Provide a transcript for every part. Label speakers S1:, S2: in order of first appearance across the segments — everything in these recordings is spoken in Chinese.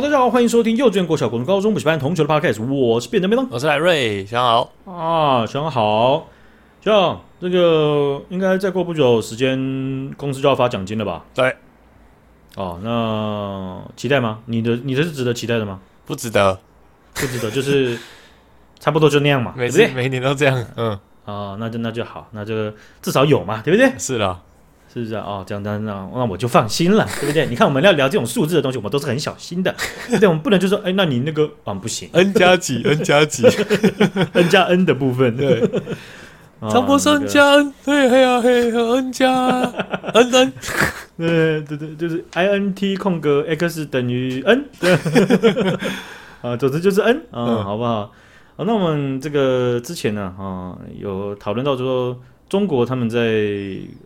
S1: 好，大家好，欢迎收听幼稚园、国小、国中、高中补习班同学的 podcast，我是变成变动，
S2: 我是赖瑞，想好
S1: 啊，想好，小好，这个应该再过不久时间，公司就要发奖金了吧？
S2: 对，
S1: 哦，那期待吗？你的你的是值得期待的吗？
S2: 不值得，
S1: 不值得，就是 差不多就那样嘛，
S2: 每次
S1: 对对？
S2: 每年都这样，嗯，
S1: 啊，那就那就好，那就至少有嘛，对不对？
S2: 是的。
S1: 是不是啊？哦，这样这样那那我就放心了，对不对？你看我们要聊这种数字的东西，我们都是很小心的，对不对？我们不能就说，哎，那你那个啊不行
S2: ，n 加几，n 加几，
S1: n 加 n 的部分，对，
S2: 张博生加 n，嘿嘿啊嘿，n 加 n n，
S1: 对对对，就是 i n t 空格 x 等于 n，对，啊，总之就是 n 啊，好不好？好，那我们这个之前呢，啊，有讨论到说。中国他们在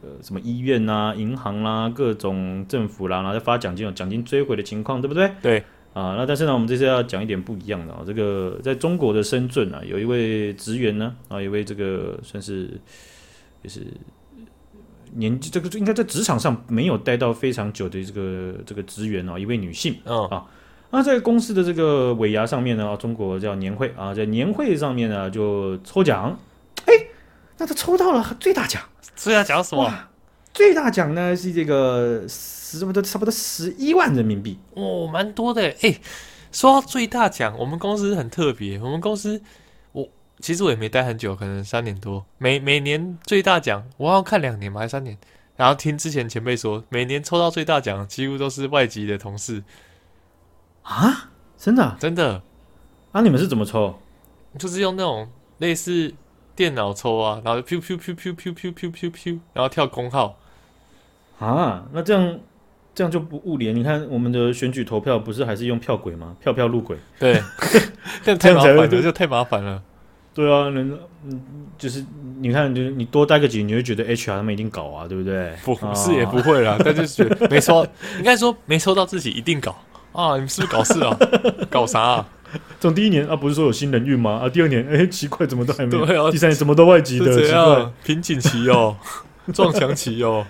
S1: 呃什么医院啊、银行啦、啊、各种政府啦，然后在发奖金，有奖金追回的情况，对不对？
S2: 对
S1: 啊，那但是呢，我们这次要讲一点不一样的啊。这个在中国的深圳啊，有一位职员呢啊，有一位这个算是也是年纪这个应该在职场上没有待到非常久的这个这个职员啊，一位女性、
S2: 哦、
S1: 啊，那在公司的这个尾牙上面呢，中国叫年会啊，在年会上面呢就抽奖。那他抽到了最大奖，
S2: 最大奖什么？
S1: 最大奖呢是这个十差不多差不多十一万人民币
S2: 哦，蛮多的哎、欸。说到最大奖，我们公司很特别，我们公司我其实我也没待很久，可能三年多。每每年最大奖，我要看两年嘛，还是三年？然后听之前前辈说，每年抽到最大奖几乎都是外籍的同事
S1: 啊，真的
S2: 真的？
S1: 啊，你们是怎么抽？
S2: 就是用那种类似。电脑抽啊，然后就 pew pew pew pew pew pew pew 然后跳空号。
S1: 啊，那这样这样就不物联？你看我们的选举投票不是还是用票轨吗？票票入轨。
S2: 对，这样太麻烦了，就太麻烦了。对啊，
S1: 人嗯，就是你看，就是你多待个几年，你会觉得 HR 他们一定搞啊，对不对？
S2: 不是也不会啦，啊、但就是觉得没抽，应该说没抽到自己一定搞啊！你们是不是搞事啊？搞啥、
S1: 从第一年啊，不是说有新人运吗？啊，第二年，哎、欸，奇怪，怎么都还没有？
S2: 对啊，
S1: 第三年怎么都外籍的？奇怪，
S2: 瓶颈期哦，撞墙期哦。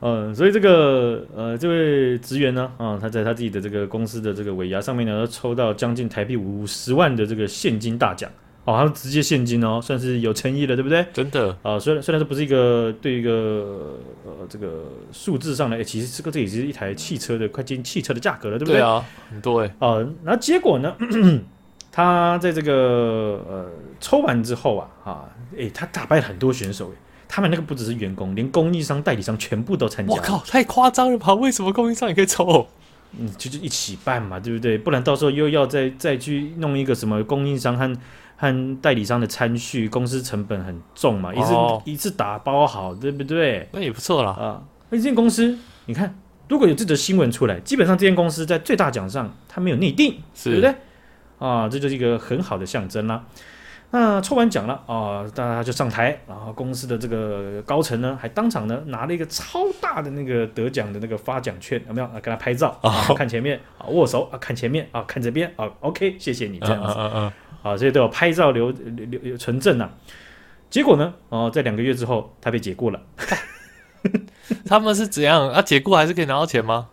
S1: 嗯，所以这个呃，这位职员呢，啊，他在他自己的这个公司的这个尾牙上面呢，抽到将近台币五十万的这个现金大奖。哦，他直接现金哦，算是有诚意了，对不对？
S2: 真的
S1: 啊，虽然虽然这不是一个对一个呃这个数字上来，欸，其实这个这也是一台汽车的快接近汽车的价格了，对不对？
S2: 对啊，很多哎。
S1: 啊，那结果呢？他在这个呃抽完之后啊，啊，哎，他打败了很多选手，哎，他们那个不只是员工，连供应商、代理商全部都参加。
S2: 我靠，太夸张了吧？为什么供应商也可以抽？
S1: 嗯，就是一起办嘛，对不对？不然到时候又要再再去弄一个什么供应商和。和代理商的参序，公司成本很重嘛，一次、哦、一次打包好，对不对？
S2: 那也不错啦。
S1: 啊。那这间公司，你看，如果有这则新闻出来，基本上这间公司在最大奖上它没有内定，对不对？啊，这就是一个很好的象征啦。那抽完奖了啊，大家就上台，然后公司的这个高层呢，还当场呢拿了一个超大的那个得奖的那个发奖券，有没有啊？给他拍照啊，看前面啊，握手啊，看前面啊，看这边啊，OK，谢谢你这样子。啊啊啊啊，这些都有拍照留留留存证呐。结果呢？哦，在两个月之后，他被解雇了。
S2: 他们是怎样啊？解雇还是可以拿到钱吗？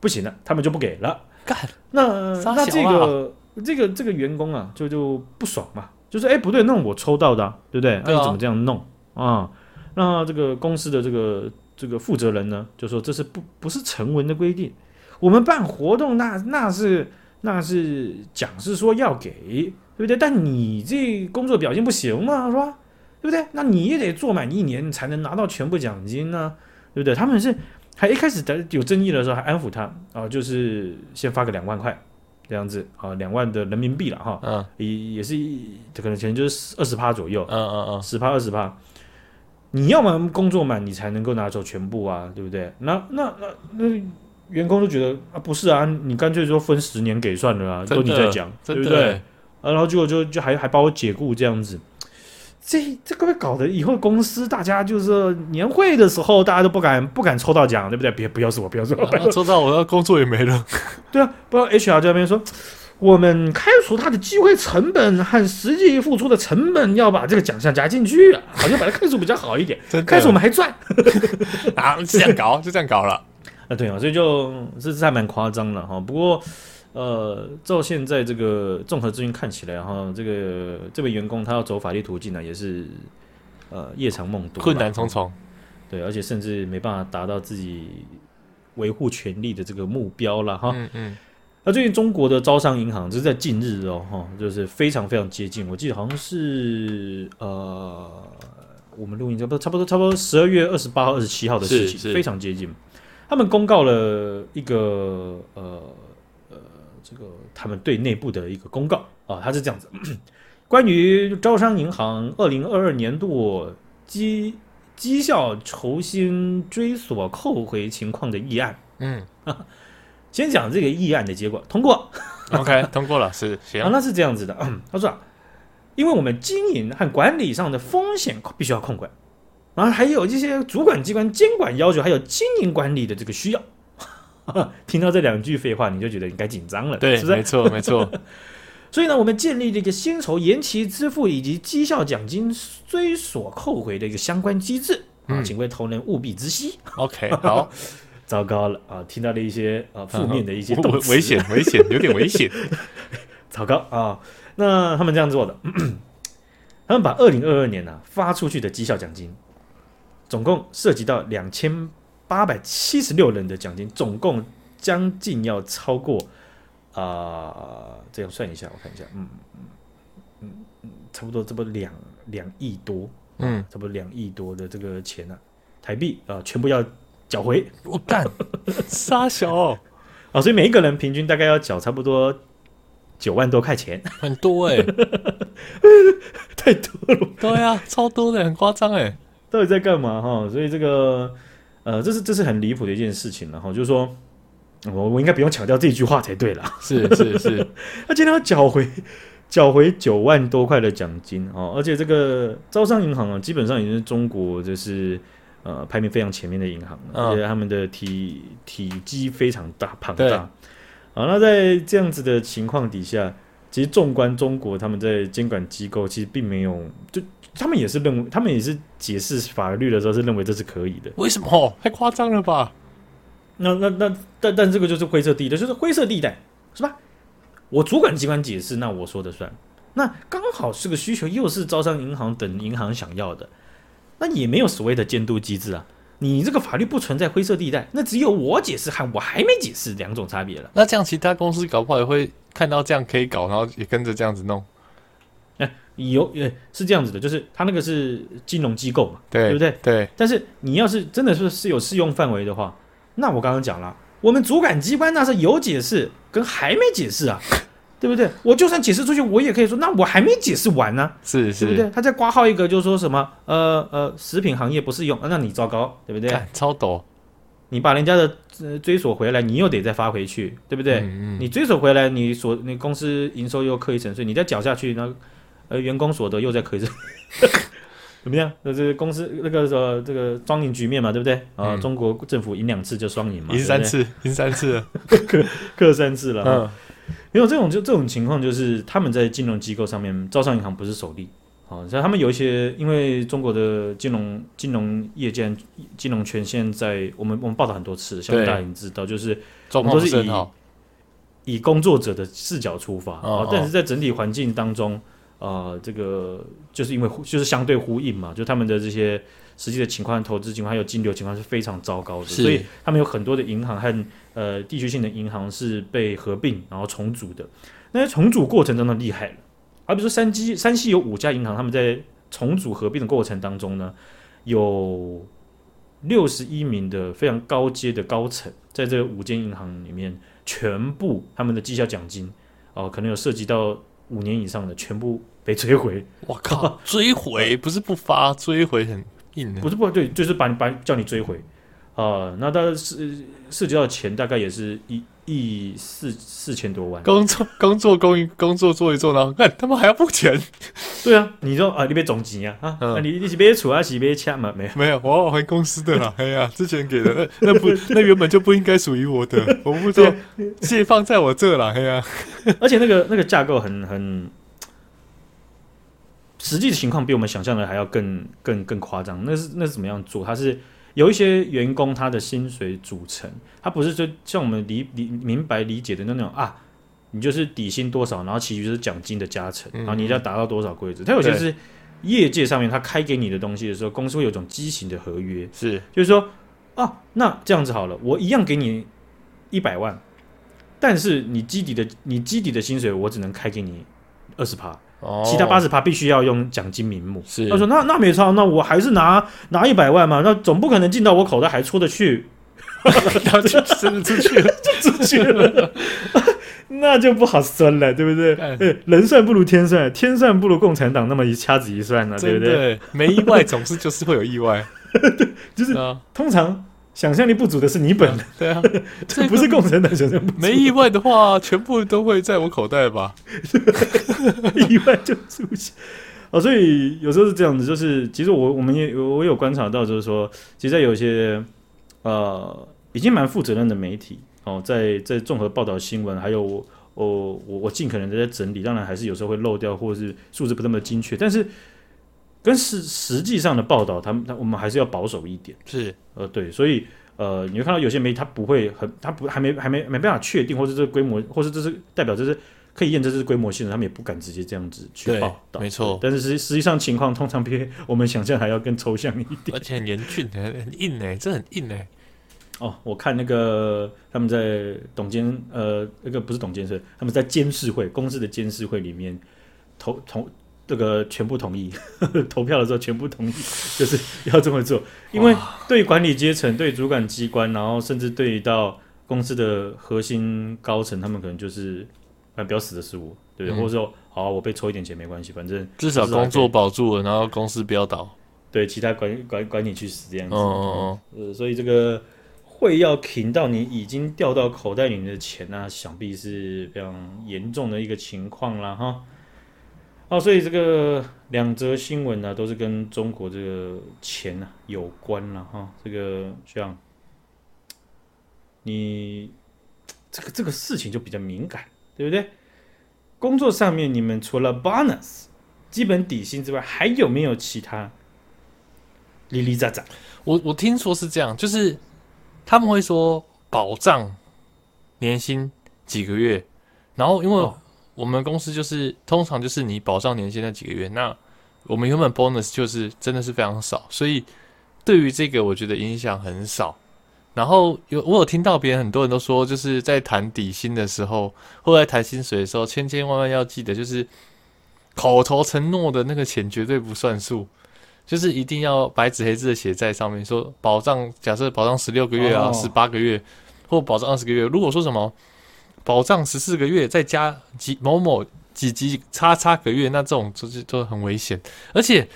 S1: 不行了，他们就不给了。
S2: 干，
S1: 那那这个这个这个员工啊，就就不爽嘛，就说：“哎，不对，那我抽到的，对不对？那、啊、你怎么这样弄啊？”那这个公司的这个这个负责人呢，就说：“这是不不是成文的规定，我们办活动那那是。”那是讲是说要给，对不对？但你这工作表现不行嘛，是吧？对不对？那你也得做满一年才能拿到全部奖金呢，对不对？他们是还一开始的有争议的时候还安抚他啊，就是先发个两万块这样子啊，两万的人民币了哈，嗯，也也是可能钱就是二十趴左右，
S2: 嗯嗯嗯，
S1: 十趴二十趴，你要么工作满你才能够拿走全部啊，对不对？那那那那。那员工都觉得啊，不是啊，你干脆说分十年给算了啊，都你在讲，对不对？啊，然后结果就就还还把我解雇这样子，这这个会搞得以后公司大家就是年会的时候，大家都不敢不敢抽到奖，对不对？别不要说我，不要说我，
S2: 啊、抽到我的工作也没了。
S1: 对啊，不知道 HR 这边说，我们开除他的机会成本和实际付出的成本要把这个奖项加进去，好像把它开除比较好一点。开除我们还赚
S2: 啊，这样搞就这样搞了。
S1: 啊，对啊，所以就这这还蛮夸张的哈。不过，呃，照现在这个综合资讯看起来哈，这个这位员工他要走法律途径呢，也是呃夜长梦多，
S2: 困难重重。
S1: 对，而且甚至没办法达到自己维护权利的这个目标了哈。嗯嗯。那最近中国的招商银行，就是在近日哦哈，就是非常非常接近。我记得好像是呃，我们录音差不多差不多差不多十二月二十八号、二十七号的事情，非常接近。他们公告了一个呃呃，这个他们对内部的一个公告啊，他是这样子：关于招商银行二零二二年度绩绩效酬薪追索扣回情况的议案。嗯。先讲这个议案的结果，通过
S2: ，OK，通过了，是行
S1: 啊，那是这样子的，他说啊，因为我们经营和管理上的风险必须要控管，然后还有这些主管机关监管要求，还有经营管理的这个需要。听到这两句废话，你就觉得应该紧张了，
S2: 对，
S1: 是不是？
S2: 没错，没错。
S1: 所以呢，我们建立了一个薪酬延期支付以及绩效奖金追索扣回的一个相关机制啊，请各位同仁务必知悉。
S2: OK，好。
S1: 糟糕了啊！听到了一些啊负面的一些动词，
S2: 危险，危险，有点危险。
S1: 糟糕啊！那他们这样做的，他们把二零二二年呢、啊、发出去的绩效奖金，总共涉及到两千八百七十六人的奖金，总共将近要超过啊、呃，这样算一下，我看一下，嗯嗯嗯，差不多这不两两亿多，嗯，差不多两亿多的这个钱呢、啊，台币啊、呃，全部要。缴回
S2: 我干，杀小啊、
S1: 哦！所以每一个人平均大概要缴差不多九万多块钱，
S2: 很多哎、欸，
S1: 太多了。
S2: 对啊，超多的，很夸张哎。
S1: 到底在干嘛哈？所以这个呃，这是这是很离谱的一件事情了哈。就是说，我我应该不用强调这句话才对啦。
S2: 是 是是，
S1: 他今天要缴回缴回九万多块的奖金哦，而且这个招商银行啊，基本上已经是中国就是。呃，排名非常前面的银行，哦、而且他们的体体积非常大庞大。好，那在这样子的情况底下，其实纵观中国，他们在监管机构其实并没有，就他们也是认为，他们也是解释法律的时候是认为这是可以的。
S2: 为什么？太夸张了吧？
S1: 那那那，但但这个就是灰色地带，就是灰色地带，是吧？我主管机关解释，那我说的算。那刚好是个需求，又是招商银行等银行想要的。那也没有所谓的监督机制啊，你这个法律不存在灰色地带，那只有我解释和我还没解释两种差别了。
S2: 那这样其他公司搞不好也会看到这样可以搞，然后也跟着这样子弄。
S1: 哎，有，哎，是这样子的，就是他那个是金融机构嘛，
S2: 对，
S1: 对不对？
S2: 对。
S1: 但是你要是真的是是有适用范围的话，那我刚刚讲了，我们主管机关那是有解释跟还没解释啊。对不对？我就算解释出去，我也可以说，那我还没解释完呢，
S2: 是是，
S1: 对不对？他再挂号一个，就是说什么，呃呃，食品行业不适用，那你糟糕，对不对？
S2: 超抖，
S1: 你把人家的追索回来，你又得再发回去，对不对？嗯嗯，你追索回来，你所你公司营收又课一层税，你再缴下去，那呃员工所得又再课一层，怎么样？那这个公司那个说这个双赢局面嘛，对不对？啊、嗯，中国政府赢两次就双赢嘛，
S2: 赢三次，赢三次了，
S1: 课课三次了，嗯。没有这种就这种情况，就是他们在金融机构上面，招商银行不是首例。好，像他们有一些，因为中国的金融金融业界、金融权现在我们我们报道很多次，相信大家已经知道，就是我们都是以以工作者的视角出发，哦，但是在整体环境当中，呃，这个就是因为就是相对呼应嘛，就他们的这些。实际的情况、投资情况还有金流情况是非常糟糕的，所以他们有很多的银行和呃地区性的银行是被合并然后重组的。那些重组过程中的，厉害了，而比如说山西，山西有五家银行，他们在重组合并的过程当中呢，有六十一名的非常高阶的高层，在这五间银行里面，全部他们的绩效奖金哦、呃，可能有涉及到五年以上的，全部被追回。
S2: 我靠，追回不是不发，追回很硬。
S1: 不是不对，就是把你把叫你追回，啊、呃，那大概是涉及到钱大概也是一亿四四千多万。
S2: 工作工作工一工作做一做，然后 看他们还要付钱。
S1: 对啊，你说啊，你别总结啊，啊，嗯、你你是别处还是别抢嘛？没有
S2: 没有，我要还公司的啦。哎呀，之前给的那那不那原本就不应该属于我的，我不知道借放在我这了。哎呀，
S1: 而且那个那个架构很很。实际的情况比我们想象的还要更更更夸张。那是那是怎么样做？它是有一些员工他的薪水组成，他不是就像我们理理明白理解的那种啊，你就是底薪多少，然后其余就是奖金的加成，然后你要达到多少规则。他有些是业界上面他开给你的东西的时候，公司会有种畸形的合约，
S2: 是
S1: 就是说啊，那这样子好了，我一样给你一百万，但是你基底的你基底的薪水我只能开给你二十趴。其他八十趴必须要用奖金名目。
S2: 是，
S1: 他说那那没差，那我还是拿拿一百万嘛，那总不可能进到我口袋还出得去，
S2: 然后就真的出去了，
S1: 就出去了，那就不好算了，对不对？对，人算不如天算，天算不如共产党那么一掐指一算呢，对不对？
S2: 没意外，总是就是会有意外，
S1: 对，就是通常。想象力不足的是你本人，啊 对啊，这不是共产党想象不足。
S2: 没意外的话，全部都会在我口袋吧？
S1: 意外就出现哦，所以有时候是这样子，就是其实我我们也我有观察到，就是说，其实在有些呃已经蛮负责任的媒体哦，在在综合报道新闻，还有我我我尽可能的在整理，当然还是有时候会漏掉，或者是数字不那么精确，但是。跟实实际上的报道，他们他我们还是要保守一点。
S2: 是，
S1: 呃，对，所以呃，你会看到有些媒体他不会很，他不还没还没没办法确定，或者这个规模，或者这是代表这是可以验证这是规模性的，他们也不敢直接这样子去报道。
S2: 没错，
S1: 但是实实际上情况通常比 我们想象还要更抽象一点，
S2: 而且很严峻，很硬哎，这很硬哎。
S1: 哦，我看那个他们在董监呃，那个不是董监事，他们在监事会公司的监事会里面投投。这个全部同意呵呵，投票的时候全部同意，就是要这么做。因为对管理阶层、对主管机关，然后甚至对到公司的核心高层，他们可能就是，啊，不要死的是我，对不对？嗯、或者说，好，我被抽一点钱没关系，反正
S2: 至少工作保住了，然后公司不要倒。
S1: 对，其他管管管你去死这样子。哦
S2: 哦哦。
S1: 呃，所以这个会要停到你已经掉到口袋里面的钱呢、啊，想必是非常严重的一个情况啦哈。哦，所以这个两则新闻呢、啊，都是跟中国这个钱呢、啊、有关了哈。这个像你这个这个事情就比较敏感，对不对？工作上面你们除了 bonus 基本底薪之外，还有没有其他哩哩喳喳？
S2: 我我听说是这样，就是他们会说保障年薪几个月，然后因为、哦。我们公司就是通常就是你保障年薪那几个月，那我们原本 bonus 就是真的是非常少，所以对于这个我觉得影响很少。然后有我有听到别人很多人都说，就是在谈底薪的时候，或在谈薪水的时候，千千万万要记得，就是口头承诺的那个钱绝对不算数，就是一定要白纸黑字的写在上面，说保障，假设保障十六个月啊，十八个月，或保障二十个月，如果说什么。保障十四个月，再加几某某几几叉叉个月，那这种就是都很危险。而且，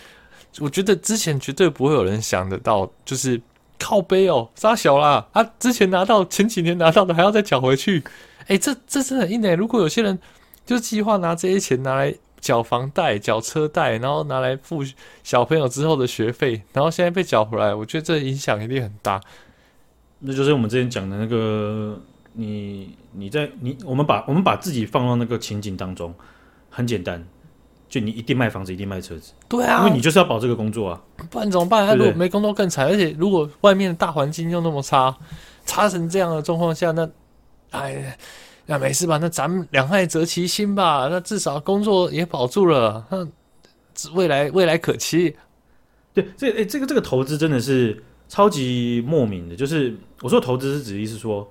S2: 我觉得之前绝对不会有人想得到，就是靠背哦，杀小啦，啊，之前拿到前几年拿到的还要再缴回去，哎、欸，这这真的很硬诶。如果有些人就计划拿这些钱拿来缴房贷、缴车贷，然后拿来付小朋友之后的学费，然后现在被缴回来，我觉得这影响一定很大。
S1: 那就是我们之前讲的那个。你你在你我们把我们把自己放到那个情景当中，很简单，就你一定卖房子，一定卖车子，
S2: 对啊，
S1: 因为你就是要保这个工作啊，
S2: 不然怎么办？他如果没工作更惨，而且如果外面的大环境又那么差，差成这样的状况下，那哎，那没事吧？那咱们两害择其心吧，那至少工作也保住了，那未来未来可期。
S1: 对，这哎，这个这个投资真的是超级莫名的，就是我说投资是指意思说。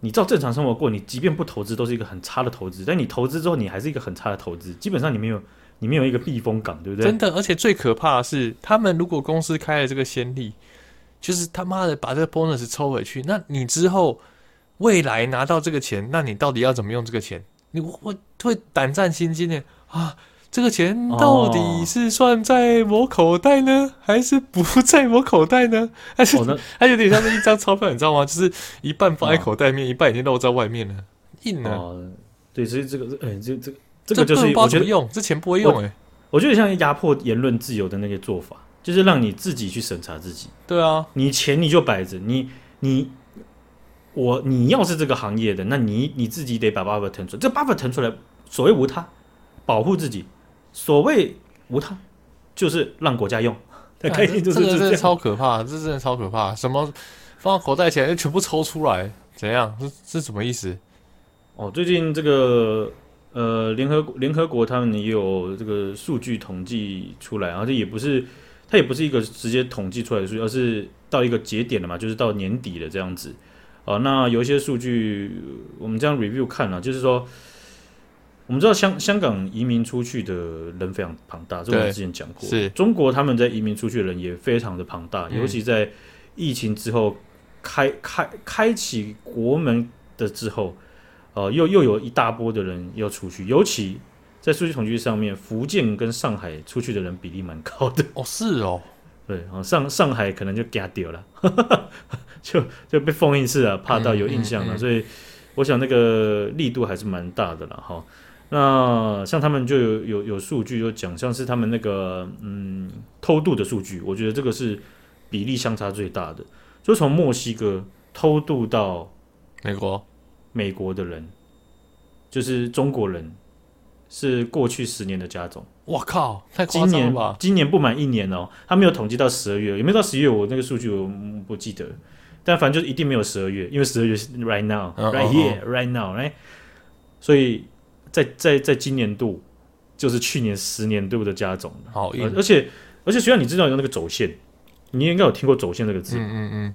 S1: 你照正常生活过，你即便不投资，都是一个很差的投资。但你投资之后，你还是一个很差的投资。基本上，你没有，你没有一个避风港，对不对？
S2: 真的，而且最可怕的是，他们如果公司开了这个先例，就是他妈的把这个 bonus 抽回去，那你之后未来拿到这个钱，那你到底要怎么用这个钱？你会会胆战心惊的啊！这个钱到底是算在我口袋呢，哦、还是不在我口袋呢？还是、哦、它有点像是一张钞票，你知道吗？就是一半放在口袋面，哦、一半已经露在外面了，硬了。
S1: 哦、对，所以这个，哎、欸，这这这个就是
S2: 我觉得用这钱不会用、欸，哎，
S1: 我觉得像压迫言论自由的那些做法，就是让你自己去审查自己。
S2: 对啊，
S1: 你钱你就摆着，你你我你要是这个行业的，那你你自己得把 buffer 腾出来，这 buffer 腾出来，所谓无他，保护自己。所谓无他，就是让国家用，的开心就是这，
S2: 这个真的超可怕，这真的超可怕。什么放到口袋钱就全部抽出来，怎样？这是什么意思？
S1: 哦，最近这个呃，联合联合国他们也有这个数据统计出来，而且也不是它也不是一个直接统计出来的数据，而是到一个节点了嘛，就是到年底了这样子。哦，那有一些数据我们这样 review 看了，就是说。我们知道香香港移民出去的人非常庞大，这我们之前讲过。
S2: 是
S1: 中国他们在移民出去的人也非常的庞大，尤其在疫情之后开开开启国门的之后，呃，又又有一大波的人要出去，尤其在数据统计上面，福建跟上海出去的人比例蛮高的。
S2: 哦，是哦，
S1: 对，上上海可能就嘎掉了，就就被封印式啊，怕到有印象了，嗯嗯嗯，所以我想那个力度还是蛮大的了哈。那像他们就有有有数据就讲，像是他们那个嗯偷渡的数据，我觉得这个是比例相差最大的。就从墨西哥偷渡到
S2: 美国，
S1: 美国的人就是中国人，是过去十年的加总。
S2: 我靠，太夸
S1: 张了
S2: 吧！
S1: 今年不满一年哦，他没有统计到十二月，有没有到十一月？我那个数据我不记得，但反正就一定没有十二月，因为十二月是 right now，right here，right now，right，所以。在在在今年度，就是去年十年度的加总，
S2: 好，
S1: 而且而且，虽然你知道有那个走线，你应该有听过走线这个字，
S2: 嗯嗯嗯，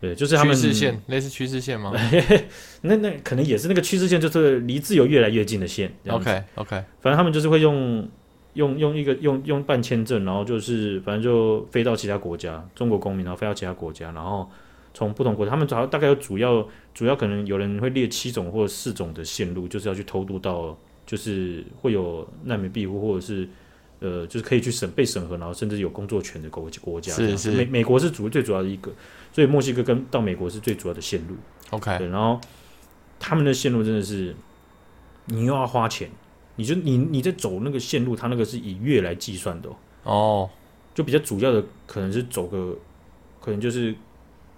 S1: 对，就是他们
S2: 趋势线，类似趋势线吗？
S1: 那那可能也是那个趋势线，就是离自由越来越近的线。
S2: OK OK，
S1: 反正他们就是会用用用一个用用办签证，然后就是反正就飞到其他国家，中国公民，然后飞到其他国家，然后。从不同国家，他们主要大概有主要主要可能有人会列七种或四种的线路，就是要去偷渡到，就是会有难民庇护或者是呃，就是可以去审被审核，然后甚至有工作权的国国家。
S2: 是是，
S1: 美美国是主最主要的一个，所以墨西哥跟到美国是最主要的线路。
S2: OK，
S1: 对，然后他们的线路真的是你又要花钱，你就你你在走那个线路，它那个是以月来计算的哦，oh. 就比较主要的可能是走个可能就是。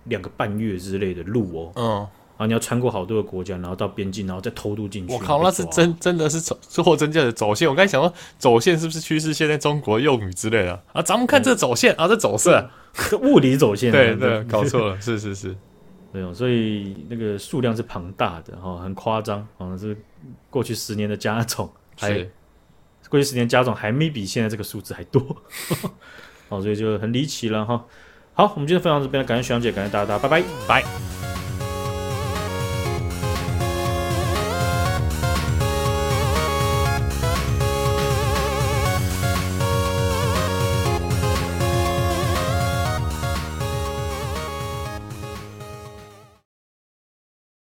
S1: 两个半月之类的路哦，嗯，然后你要穿过好多个国家，然后到边境，然后再偷渡进去。
S2: 我靠，那是真真的是走货真价的走线。我刚才想说，走线是不是趋势现在中国用语之类的啊？咱们看这走线、嗯、啊，这走色，
S1: 这物理走线。
S2: 对对，搞错了，是 是是，
S1: 没有，所以那个数量是庞大的哈，很夸张，好像是过去十年的加总，还是过去十年加总还没比现在这个数字还多，哦，所以就很离奇了哈。好，我们今天分享到这边，感谢学长姐，感谢大家，大家拜拜，
S2: 拜。